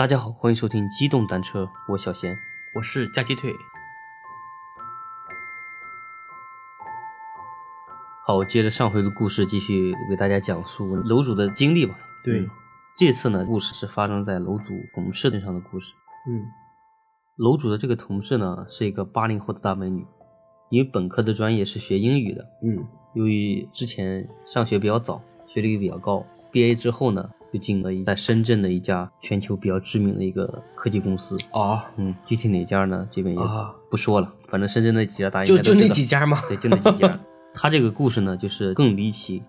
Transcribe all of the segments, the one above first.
大家好，欢迎收听机动单车，我小贤。我是加鸡腿。好，接着上回的故事，继续为大家讲述楼主的经历吧。对嗯这次呢，故事是发生在楼主同事身上的故事。嗯楼主的这个同事呢，是一个八零后的大美女，因为本科的专业是学英语的，嗯由于之前上学比较早，学历比较高，毕业之后呢，就进了一在深圳的一家全球比较知名的一个科技公司。啊，嗯，具体哪家呢？这边也啊不说了，反正深圳那几家大家就就那几家吗？对，就那几家。他这个故事呢，就是更离奇。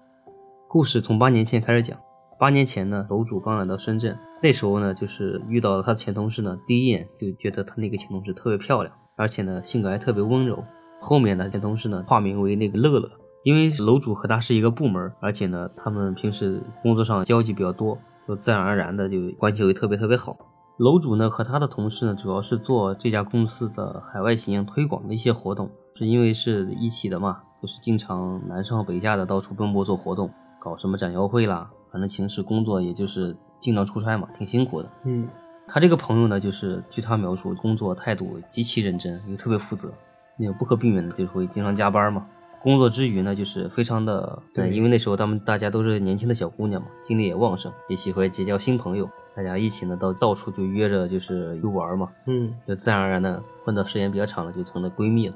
故事从八年前开始讲。八年前呢，楼主刚来到深圳，那时候呢，就是遇到了他的前同事呢，第一眼就觉得他那个前同事特别漂亮，而且呢，性格还特别温柔。后面呢，前同事呢，化名为那个乐乐，因为楼主和他是一个部门，而且呢，他们平时工作上交集比较多，就自然而然的就关系会特别特别好。楼主呢和他的同事呢，主要是做这家公司的海外形象推广的一些活动，是因为是一起的嘛，就是经常南上北下的到处奔波做活动，搞什么展销会啦，反正平时工作也就是经常出差嘛，挺辛苦的。嗯他这个朋友呢，就是据他描述，工作态度极其认真，又特别负责，那个不可避免的就是会经常加班嘛。工作之余呢，就是非常的，对因为那时候他们大家都是年轻的小姑娘嘛，精力也旺盛，也喜欢结交新朋友，大家一起呢到到处就约着就是游玩嘛，嗯就自然而然的混到时间比较长了，就成了闺蜜了。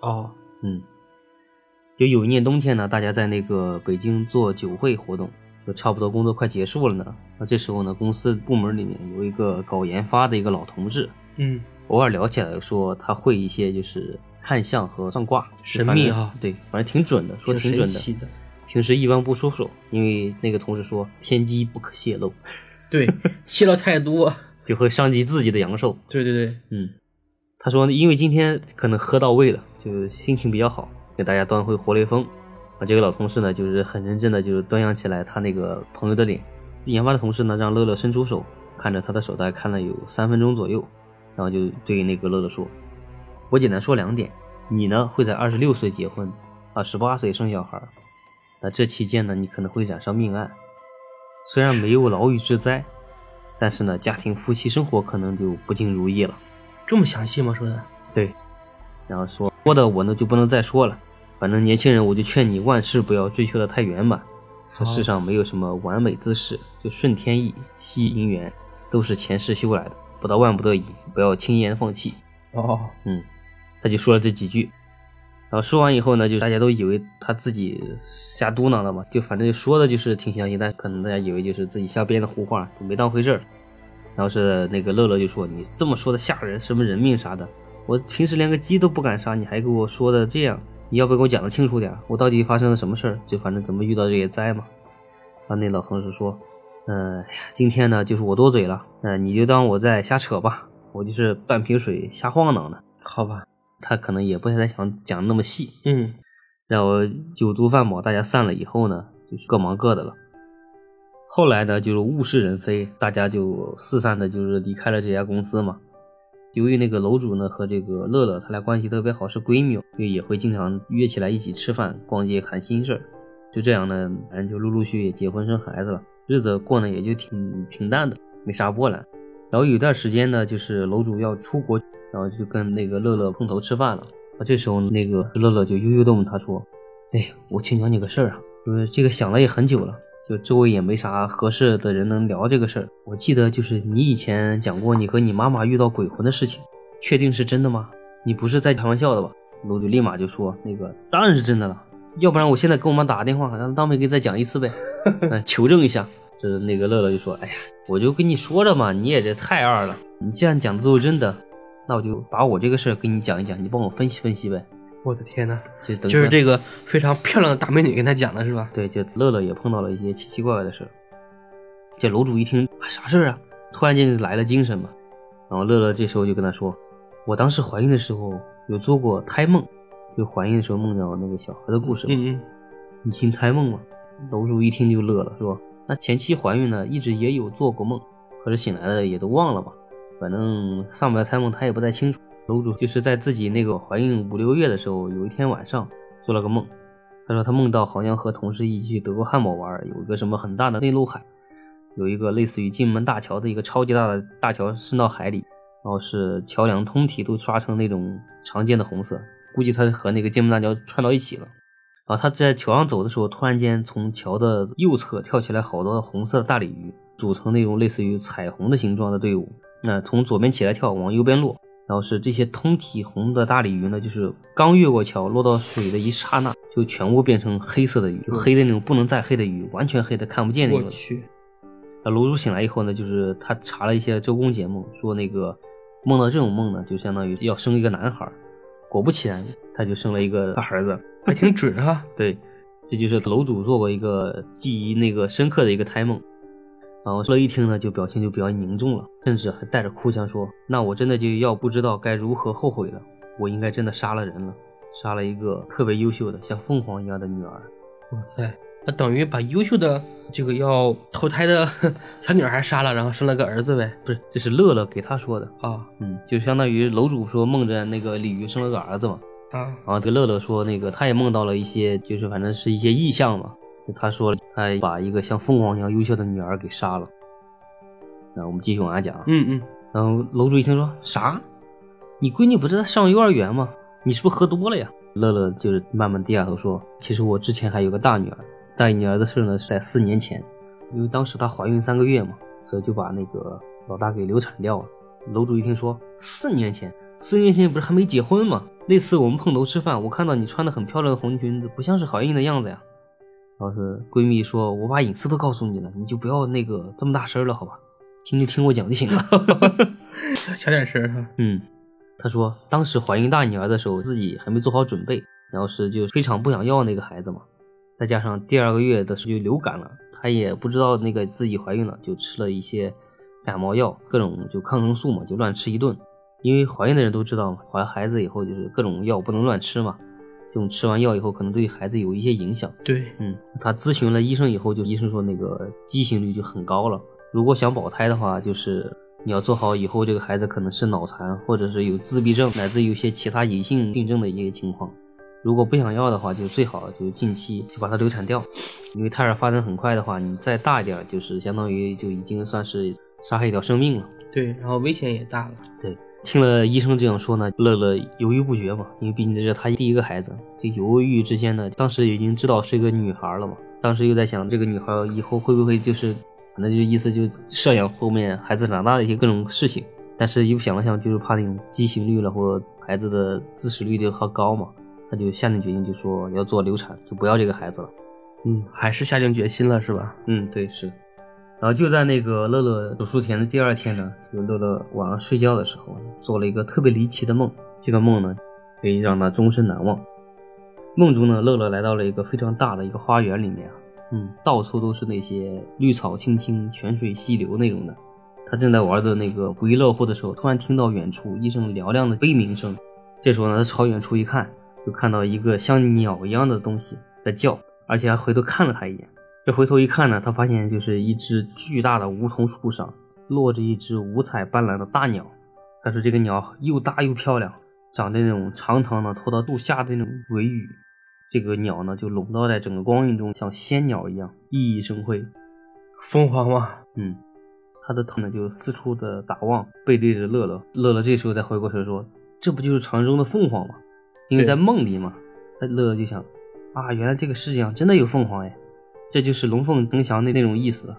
哦嗯，就有一年冬天呢，大家在那个北京做酒会活动，就差不多工作快结束了呢。那这时候呢，公司部门里面有一个搞研发的一个老同志，嗯偶尔聊起来说他会一些就是看相和算卦，神秘啊对，反正挺准的，说挺准的。平时一般不出手，因为那个同事说天机不可泄露，对，泄露太多。就会伤及自己的阳寿。对对对，嗯，他说因为今天可能喝到位了，就心情比较好，给大家端回活雷锋。啊，这个老同事呢，就是很认真的，就是端详起来他那个朋友的脸。研发的同事呢，让乐乐伸出手，看着他的手，大概看了有三分钟左右，然后就对那个乐乐说：“我简单说两点，你呢会在二十六岁结婚，啊十八岁生小孩儿，那这期间呢，你可能会染上命案，虽然没有牢狱之灾，但是呢，家庭夫妻生活可能就不尽如意了。”这么详细吗？说的？对，然后说说的我呢就不能再说了，反正年轻人我就劝你万事不要追求的太圆满，这世上没有什么完美之事，就顺天意、惜姻缘，都是前世修来的，不到万不得已，不要轻言放弃。哦，嗯，他就说了这几句，然后说完以后呢，就大家都以为他自己瞎嘟囔了嘛，就反正就说的就是挺相信，但可能大家以为就是自己瞎编的胡话，就没当回事儿。然后是那个乐乐就说：“你这么说的吓人，什么人命啥的，我平时连个鸡都不敢杀，你还给我说的这样，你要不要给我讲的清楚点？我到底发生了什么事儿？就反正怎么遇到这些灾嘛。”然后那老同事说：“嗯、今天呢就是我多嘴了，那、你就当我在瞎扯吧，我就是半瓶水瞎晃荡的。”好吧。他可能也不太想讲那么细。嗯然后酒足饭饱，大家散了以后呢，就是各忙各的了。后来呢，就是物是人非，大家就四散的，就是离开了这家公司嘛。由于那个楼主呢和这个乐乐他俩关系特别好，是闺蜜，所以也会经常约起来一起吃饭、逛街、谈心事儿。就这样呢，反正就陆陆续续也结婚生孩子了，日子过呢也就挺平淡的，没啥波澜。然后有一段时间呢，就是楼主要出国，然后就跟那个乐乐碰头吃饭了。啊，这时候那个乐乐就悠悠的问他说：“哎，我请教你个事儿啊，就是这个想了也很久了，就周围也没啥合适的人能聊这个事儿。我记得就是你以前讲过你和你妈妈遇到鬼魂的事情，确定是真的吗？你不是在开玩笑的吧？”楼主立马就说：“那个当然是真的了，要不然我现在给我妈打个电话，让当面给你再讲一次呗，嗯，求证一下。”这那个乐乐就说：“哎呀，我就跟你说了嘛，你也这太二了，你既然讲的都是真的。”那我就把我这个事儿跟你讲一讲，你帮我分析分析呗。我的天呐，就等就是这个非常漂亮的大美女跟他讲的是吧？对，就乐乐也碰到了一些奇奇怪怪的事儿。这楼主一听啊，啥事儿啊？突然间就来了精神嘛。然后乐乐这时候就跟他说：“我当时怀孕的时候有做过胎梦，就怀孕的时候梦到那个小孩的故事嘛。嗯嗯，你信胎梦吗？”楼主一听就乐了，说：“那前期怀孕呢，一直也有做过梦，可是醒来了也都忘了嘛。反正上不了胎梦，他也不太清楚。”楼主就是在自己那个怀孕五六月的时候，有一天晚上做了个梦。他说他梦到好像和同事一起去德国汉堡玩，有一个什么很大的内陆海，有一个类似于金门大桥的一个超级大的大桥伸到海里，然后是桥梁通体都刷成那种常见的红色，估计它和那个金门大桥串到一起了。然后他在桥上走的时候，突然间从桥的右侧跳起来好多红色的大鲤鱼，组成那种类似于彩虹的形状的队伍。那从左边起来跳，往右边落。然后是这些通体红的大鲤鱼呢，就是刚越过桥落到水的一刹那，就全部变成黑色的鱼，就黑的那种不能再黑的鱼，完全黑的看不见那种。我去，那楼主醒来以后呢，就是他查了一些周公解梦，说那个梦到这种梦呢，就相当于要生一个男孩。果不其然，他就生了一个大儿子，还挺准啊。对，这就是楼主做过一个记忆那个深刻的一个胎梦。然后乐一听呢，就表情就比较凝重了，甚至还带着哭腔说：“那我真的就要不知道该如何后悔了，我应该真的杀了人了，杀了一个特别优秀的像凤凰一样的女儿。”哇塞，那等于把优秀的这个要投胎的 小女孩杀了，然后生了个儿子呗？不是，这是乐乐给他说的啊。嗯，就相当于楼主说梦着那个鲤鱼生了个儿子嘛。啊，然后这个乐乐说那个他也梦到了一些，就是反正是一些异象嘛。他说他把一个像凤凰一样优秀的女儿给杀了。那我们继续往下讲。嗯嗯。然后楼主一听说啥，你闺女不是在上幼儿园吗？你是不是喝多了呀？乐乐就是慢慢低下头说，其实我之前还有个大女儿，大女儿的事呢是在四年前，因为当时她怀孕三个月嘛，所以就把那个老大给流产掉了。楼主一听说四年前，四年前不是还没结婚吗？那次我们碰头吃饭，我看到你穿的很漂亮的红裙子，不像是怀孕的样子呀。然后是闺蜜说：“我把隐私都告诉你了，你就不要那个这么大声了，好吧？听就听我讲就行了。小点声哈。嗯，她说当时怀孕大女儿的时候，自己还没做好准备，然后是就非常不想要那个孩子嘛。再加上第二个月的时候就流感了，她也不知道那个自己怀孕了，就吃了一些感冒药，各种就抗生素嘛，就乱吃一顿。因为怀孕的人都知道嘛，怀孩子以后就是各种药不能乱吃嘛。”这种吃完药以后，可能对孩子有一些影响。对，嗯，他咨询了医生以后，就医生说那个畸形率就很高了。如果想保胎的话，就是你要做好以后这个孩子可能是脑残，或者是有自闭症，乃至有些其他隐性病症的一些情况。如果不想要的话，就最好就近期就把它流产掉，因为胎儿发展很快的话，你再大一点，就是相当于就已经算是杀害一条生命了。对，然后危险也大了。对。听了医生这样说呢，乐乐犹豫不决嘛，因为毕竟这是他第一个孩子，就犹豫之间呢，当时已经知道是一个女孩了嘛，当时又在想这个女孩以后会不会就是，反正就意思就设想后面孩子长大的一些各种事情，但是又想了想，就是怕那种畸形率了或孩子的自死率就好高嘛，他就下定决心就说要做流产，就不要这个孩子了。嗯，还是下定决心了是吧？嗯，对是。然后就在那个乐乐手术前的第二天呢，就乐乐晚上睡觉的时候，做了一个特别离奇的梦。这个梦呢，可以让他终身难忘。梦中呢，乐乐来到了一个非常大的一个花园里面啊，嗯，到处都是那些绿草青青、泉水溪流那种的。他正在玩的那个不亦乐乎的时候，突然听到远处一声嘹亮的悲鸣声。这时候呢，他朝远处一看，就看到一个像鸟一样的东西在叫，而且还回头看了他一眼。这回头一看呢，他发现就是一只巨大的梧桐树上落着一只五彩斑斓的大鸟。他说这个鸟又大又漂亮，长着那种长长的拖到肚下的那种尾羽。这个鸟呢就笼罩在整个光晕中，像仙鸟一样熠熠生辉。凤凰嘛？嗯。他的头呢就四处的打望，背对着乐乐。乐乐这时候才回过头说：“这不就是传说中的凤凰吗？因为在梦里嘛。”乐乐就想：“啊，原来这个世界上真的有凤凰哎。”这就是龙凤呈祥的那种意思。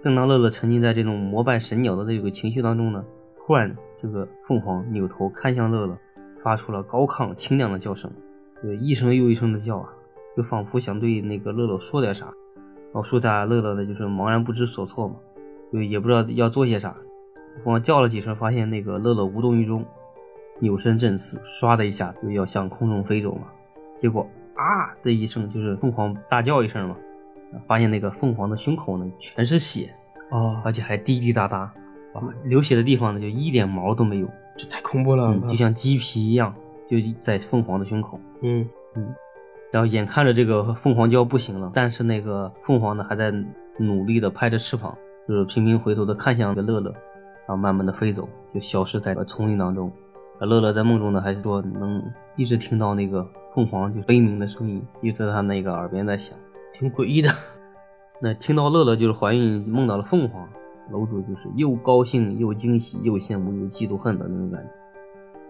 正当乐乐沉浸在这种膜拜神鸟的这个情绪当中呢，突然这个凤凰扭头看向乐乐，发出了高亢清亮的叫声，就一声又一声的叫啊，就仿佛想对那个乐乐说点啥。然后树下乐乐呢，就是茫然不知所措嘛，就也不知道要做些啥。凤凰叫了几声，发现那个乐乐无动于衷，扭身振翅，唰的一下就要向空中飞走嘛。结果啊的一声，就是凤凰大叫一声嘛。发现那个凤凰的胸口呢，全是血哦，而且还滴滴答答，啊，流血的地方呢，就一点毛都没有，这太恐怖了，就像鸡皮一样，就在凤凰的胸口。嗯嗯，然后眼看着这个凤凰就要不行了，但是那个凤凰呢，还在努力的拍着翅膀，就是频频回头的看向这乐乐，然后慢慢的飞走，就消失在了丛林当中。乐乐在梦中呢，还是说能一直听到那个凤凰就悲鸣的声音，一直在他那个耳边在响。挺诡异的，那听到乐乐就是怀孕梦到了凤凰，楼主就是又高兴又惊喜又羡慕又嫉妒恨的那种感觉。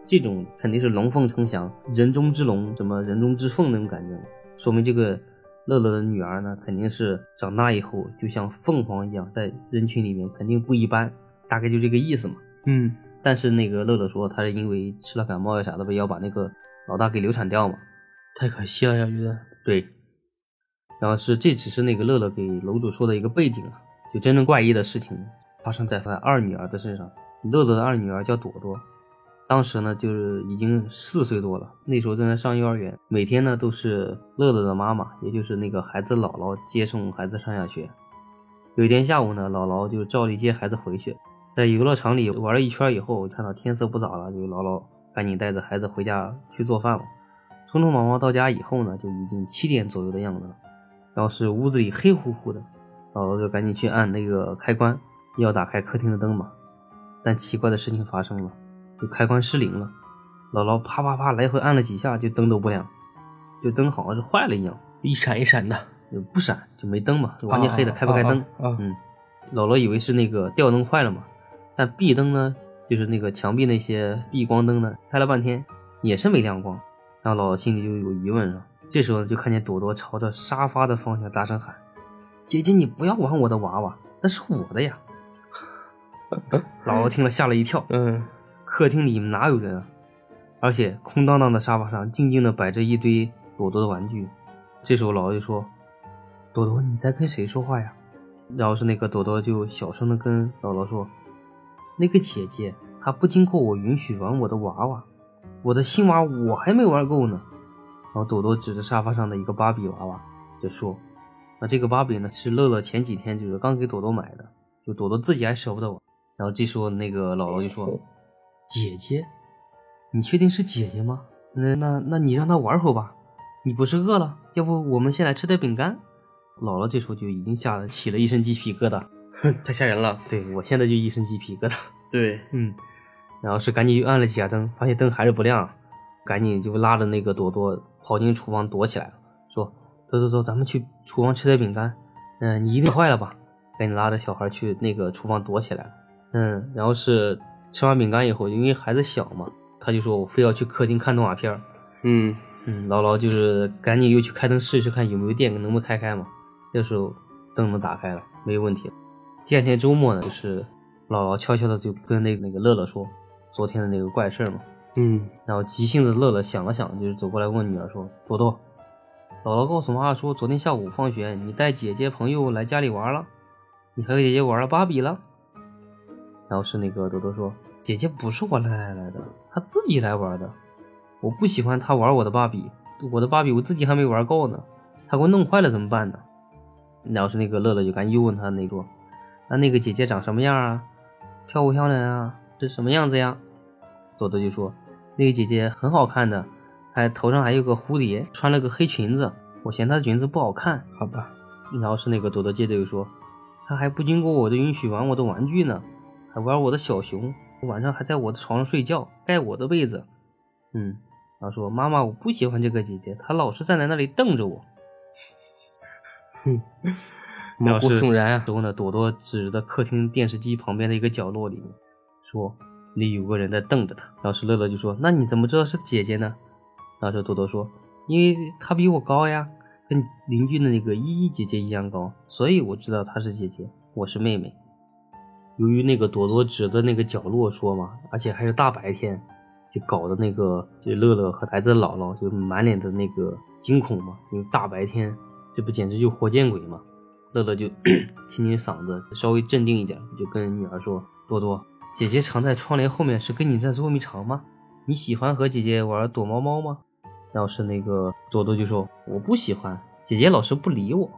这种肯定是龙凤呈祥，人中之龙，什么人中之凤那种感觉，说明这个乐乐的女儿呢，肯定是长大以后就像凤凰一样，在人群里面肯定不一般，大概就这个意思嘛。嗯，但是那个乐乐说，他是因为吃了感冒呀啥的呗，要把那个老大给流产掉嘛。太可惜了呀，觉得。对，然后是这只是那个乐乐给楼主说的一个背景啊，就真正怪异的事情发生在他二女儿的身上。乐乐的二女儿叫朵朵，当时呢就是已经四岁多了，那时候正在上幼儿园，每天呢都是乐乐的妈妈，也就是那个孩子姥姥接送孩子上下学。有一天下午呢，姥姥就照例接孩子回去，在游乐场里玩了一圈以后，看到天色不早了，就姥姥赶紧带着孩子回家去做饭了。匆匆忙忙到家以后呢，就已经七点左右的样子了。然后是屋子里黑乎乎的，姥姥就赶紧去按那个开关，要打开客厅的灯嘛。但奇怪的事情发生了，就开关失灵了。姥姥啪啪啪来回按了几下，就灯都不亮，就灯好像是坏了一样，一闪一闪的，就不闪就没灯嘛，就完全黑的，开不开灯？啊，嗯，姥姥以为是那个吊灯坏了嘛，但壁灯呢，就是那个墙壁那些避光灯呢，开了半天也是没亮光。然后姥姥心里就有疑问了，这时候就看见朵朵朝着沙发的方向大声喊：“姐姐，你不要玩我的娃娃，那是我的呀！”姥姥听了吓了一跳。嗯，客厅里哪有人啊？而且空荡荡的沙发上静静的摆着一堆朵朵的玩具。这时候姥姥就说：“朵朵，你在跟谁说话呀？”然后是那个朵朵就小声的跟姥姥说：“那个姐姐，她不经过我允许玩我的娃娃。”我的新娃我还没玩够呢，然后朵朵指着沙发上的一个芭比娃娃就说：“那这个芭比呢是乐乐前几天就是刚给朵朵买的，就朵朵自己还舍不得玩。”然后这时候那个姥姥就说：“姐姐，你确定是姐姐吗？那那那你让她玩会吧，你不是饿了？要不我们先来吃点饼干？”姥姥这时候就已经吓得起了一身鸡皮疙瘩，哼，太吓人了。对我现在就一身鸡皮疙瘩。对，嗯。然后是赶紧又按了几下灯，发现灯还是不亮，赶紧就拉着那个朵朵跑进厨房躲起来了，说：“走走走，咱们去厨房吃点饼干。”嗯，你一定坏了吧？赶紧拉着小孩去那个厨房躲起来了。嗯，然后是吃完饼干以后，因为孩子小嘛，他就说我非要去客厅看动画片。嗯嗯，姥姥就是赶紧又去开灯试试看有没有电，能不能开开嘛。这时候灯能打开了，没有问题。第二天周末呢，就是姥姥悄悄的就跟那个那个乐乐说。昨天的那个怪事嘛，嗯，然后急性子乐乐想了想，就是走过来问女儿说：“朵朵，姥姥告诉妈妈说，昨天下午放学你带姐姐朋友来家里玩了，你和姐姐玩了芭比了。”然后是那个朵朵说：“姐姐不是我带来的，她自己来玩的。我不喜欢她玩我的芭比，我的芭比我自己还没玩够呢，她给我弄坏了怎么办呢？”然后是那个乐乐就赶紧又问他那桌：“那那个姐姐长什么样啊？漂不漂亮啊？是什么样子呀？”朵朵就说：“那个姐姐很好看的，还头上还有个蝴蝶，穿了个黑裙子。我嫌她的裙子不好看，好吧。”然后是那个朵朵接着又说：“她还不经过我的允许玩我的玩具呢，还玩我的小熊，晚上还在我的床上睡觉，盖我的被子。”嗯，然后说：“妈妈，我不喜欢这个姐姐，她老是站在那里瞪着我。”哼，毛骨悚然啊！之后呢，朵朵指着客厅电视机旁边的一个角落里面说。里有个人在瞪着她，然后是乐乐就说：“那你怎么知道是姐姐呢？”然后是多多说：“因为她比我高呀，跟邻居的那个依依姐姐一样高，所以我知道她是姐姐，我是妹妹。”由于那个朵朵指的那个角落说嘛，而且还是大白天，就搞得那个这乐乐和孩子的姥姥就满脸的那个惊恐嘛，因为大白天，这不简直就活见鬼嘛！乐乐就 清清嗓子，稍微镇定一点，就跟女儿说：“多多。”姐姐藏在窗帘后面，是跟你在捉迷藏吗？你喜欢和姐姐玩躲猫猫吗？然后是那个多多就说我不喜欢，姐姐老是不理我。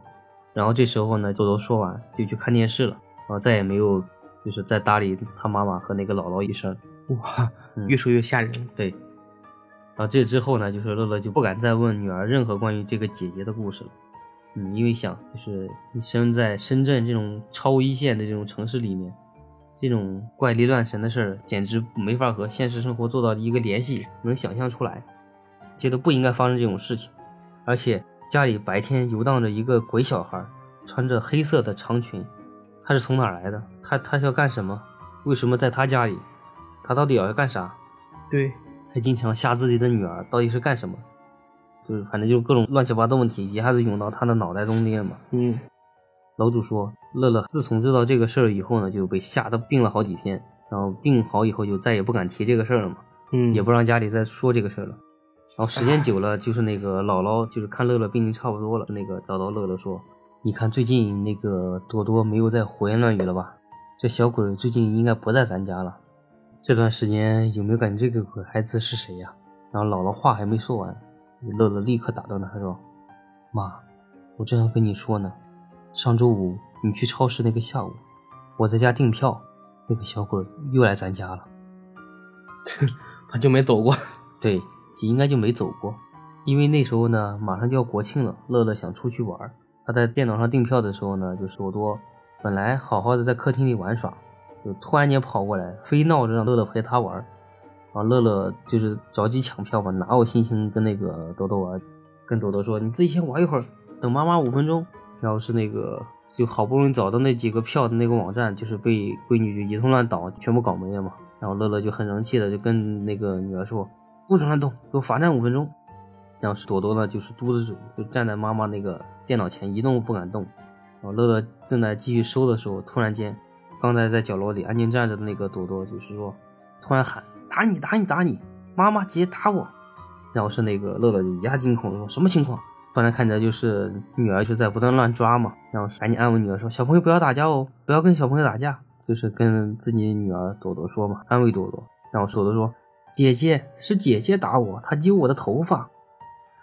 然后这时候呢，多多说完就去看电视了，然后再也没有就是再搭理他妈妈和那个姥姥一声。哇，越说越吓人。对。然后这之后呢，就是乐乐就不敢再问女儿任何关于这个姐姐的故事了。嗯，因为想就是你生在深圳这种超一线的这种城市里面。这种怪力乱神的事儿，简直没法和现实生活做到一个联系，能想象出来，觉得不应该发生这种事情。而且家里白天游荡着一个鬼小孩，穿着黑色的长裙，他是从哪儿来的？他他是要干什么？为什么在他家里？他到底要干啥？对，还经常吓自己的女儿，到底是干什么？就是反正就是各种乱七八糟问题一下子涌到他的脑袋中间嘛。嗯，楼主说，乐乐自从知道这个事儿以后呢，就被吓得病了好几天，然后病好以后就再也不敢提这个事儿了嘛，嗯，也不让家里再说这个事儿了。然后时间久了，就是那个姥姥，就是看乐乐病情差不多了，那个找到乐乐说：“你看最近那个多多没有再胡言乱语了吧？这小鬼最近应该不在咱家了。这段时间有没有感觉这个鬼孩子是谁呀？”然后姥姥话还没说完，乐乐立刻打断他说：“妈，我正要跟你说呢，上周五你去超市那个下午，我在家订票，那个小鬼又来咱家了。他就没走过。对。”应该就没走过，因为那时候呢，马上就要国庆了，乐乐想出去玩。他在电脑上订票的时候呢，就是多多本来好好的在客厅里玩耍，就突然间跑过来，非闹着让乐乐陪他玩。然后乐乐就是着急抢票嘛，哪有心情跟那个多多玩？跟多多说：“你自己先玩一会儿，等妈妈五分钟。”然后是那个就好不容易找到那几个票的那个网站，就是被闺女就一通乱倒，全部搞没了嘛。然后乐乐就很生气的就跟那个女儿说。不准乱动，给我罚站五分钟。然后是朵朵呢，就是嘟着嘴，就站在妈妈那个电脑前一动不敢动。然后乐乐正在继续收的时候，突然间，刚才在角落里安静站着的那个朵朵，就是说，突然喊：“打你，打你，打你！妈妈，直接打我！”然后是那个乐乐就压惊恐的，说什么情况？突然看着就是女儿就在不断乱抓嘛，然后赶紧安慰女儿说：“小朋友不要打架哦，不要跟小朋友打架。”就是跟自己女儿朵朵说嘛，安慰朵朵。然后朵朵说。姐姐是姐姐打我，她揪我的头发。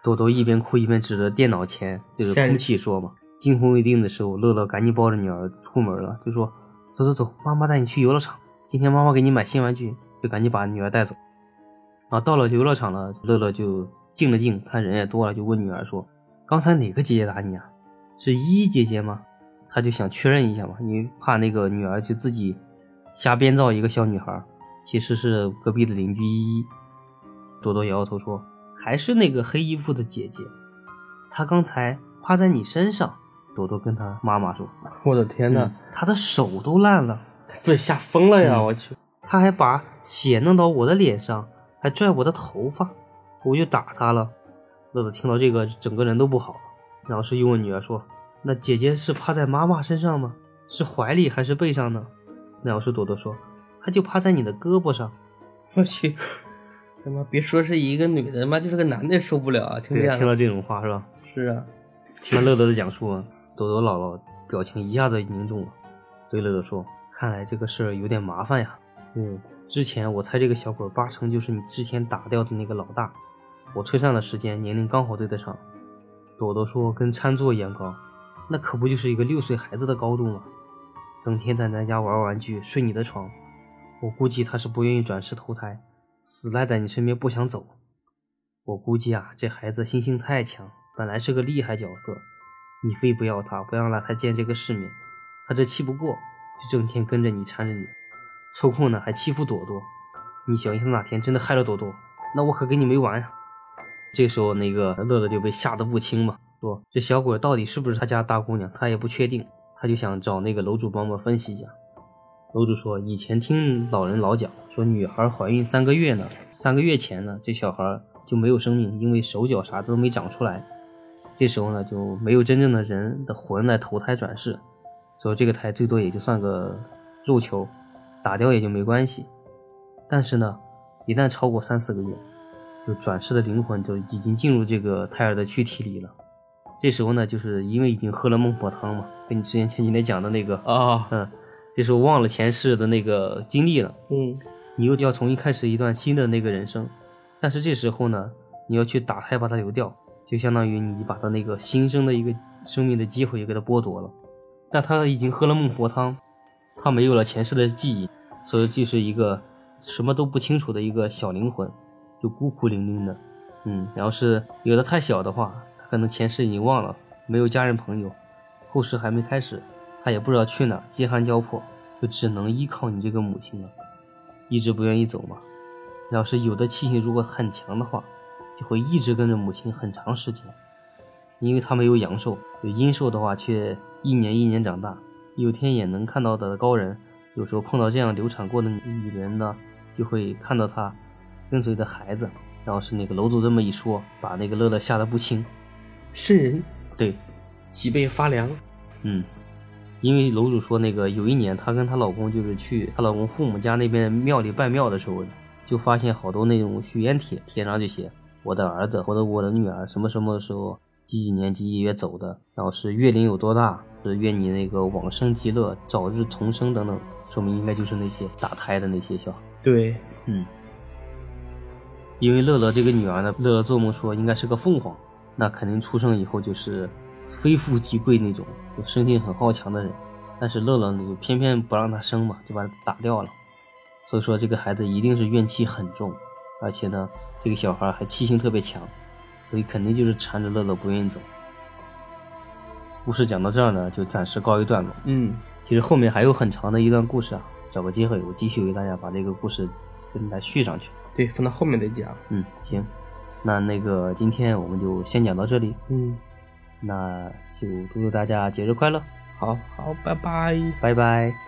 朵朵一边哭一边指着电脑前就是空气说嘛。惊魂未定的时候，乐乐赶紧抱着女儿出门了，就说：“走走走，妈妈带你去游乐场。今天妈妈给你买新玩具。”就赶紧把女儿带走。然后到了游乐场了，乐乐就静了静，看人也多了，就问女儿说：“刚才哪个姐姐打你啊？是依依姐姐吗？”他就想确认一下嘛，因为怕那个女儿就自己瞎编造一个小女孩。其实是隔壁的邻居依依，朵朵摇摇头说：“还是那个黑衣服的姐姐，她刚才趴在你身上。”朵朵跟她妈妈说：“我的天哪，她的手都烂了，被吓疯了呀！我去，她还把血弄到我的脸上，还拽我的头发，我就打她了。”乐乐听到这个，整个人都不好了。然后是又问女儿说：“那姐姐是趴在妈妈身上吗？是怀里还是背上呢？”然后是朵朵说。她就趴在你的胳膊上，我去，他妈别说是一个女的，他妈就是个男的也受不了啊！听听到这种话是吧？是啊，听了乐乐的讲述，朵朵姥姥表情一下子凝重了，对乐乐说：“看来这个事儿有点麻烦呀。嗯，之前我猜这个小鬼八成就是你之前打掉的那个老大，我推算的时间年龄刚好对得上。”朵朵说：“跟餐座一样高，那可不就是一个六岁孩子的高度吗？整天在咱家玩玩具，睡你的床。”我估计他是不愿意转世投胎，死赖在你身边不想走。我估计啊，这孩子心性太强，本来是个厉害角色，你非不要他，不让他见这个世面，他这气不过，就整天跟着你缠着你，抽空呢还欺负朵朵。你小心他哪天真的害了朵朵，那我可跟你没完呀！这时候那个乐乐就被吓得不轻嘛，说这小鬼到底是不是他家大姑娘，他也不确定，他就想找那个楼主帮忙分析一下。楼主说：“以前听老人老讲，说女孩怀孕三个月呢，三个月前呢，这小孩就没有生命，因为手脚啥都没长出来。这时候呢，就没有真正的人的魂来投胎转世，所以这个胎最多也就算个肉球，打掉也就没关系。但是呢，一旦超过三四个月，就转世的灵魂就已经进入这个胎儿的躯体里了。这时候呢，就是因为已经喝了孟婆汤嘛，跟你之前前几天讲的那个啊，嗯。”这时候忘了前世的那个经历了，嗯，你又要重新开始一段新的那个人生，但是这时候呢，你要去打胎把它流掉，就相当于你把他那个新生的一个生命的机会也给他剥夺了。但他已经喝了孟婆汤，他没有了前世的记忆，所以就是一个什么都不清楚的一个小灵魂，就孤苦伶仃的，嗯，然后是有的太小的话，他可能前世已经忘了，没有家人朋友，后世还没开始。他也不知道去哪，饥寒交迫，就只能依靠你这个母亲了，一直不愿意走嘛。要是有的气性如果很强的话，就会一直跟着母亲很长时间。因为他没有阳寿，有阴寿的话却一年一年长大。有天眼能看到的高人，有时候碰到这样流产过的女人呢，就会看到她跟随的孩子。然后是那个楼主这么一说，把那个乐乐吓得不轻。瘆人，对，脊背发凉。嗯，因为楼主说那个有一年她跟她老公就是去她老公父母家那边庙里拜庙的时候，就发现好多那种许愿帖，贴上就写我的儿子或者我的女儿什么什么时候几几年几几月走的，然后是月龄有多大，是愿你那个往生极乐，早日重生等等，说明应该就是那些打胎的那些小孩。对，嗯，因为乐乐这个女儿呢，乐乐做梦说应该是个凤凰，那肯定出生以后就是非富即贵那种，就生性很好强的人。但是乐乐呢，就偏偏不让她生嘛，就把她打掉了。所以说这个孩子一定是怨气很重，而且呢，这个小孩还气性特别强，所以肯定就是缠着乐乐不愿意走。故事讲到这儿呢，就暂时告一段落。嗯，其实后面还有很长的一段故事啊，找个机会我继续为大家把这个故事跟大家续上去。对，放到后面再讲。嗯，行，那那个今天我们就先讲到这里，嗯，那就祝祝大家节日快乐，好好，拜拜。拜拜。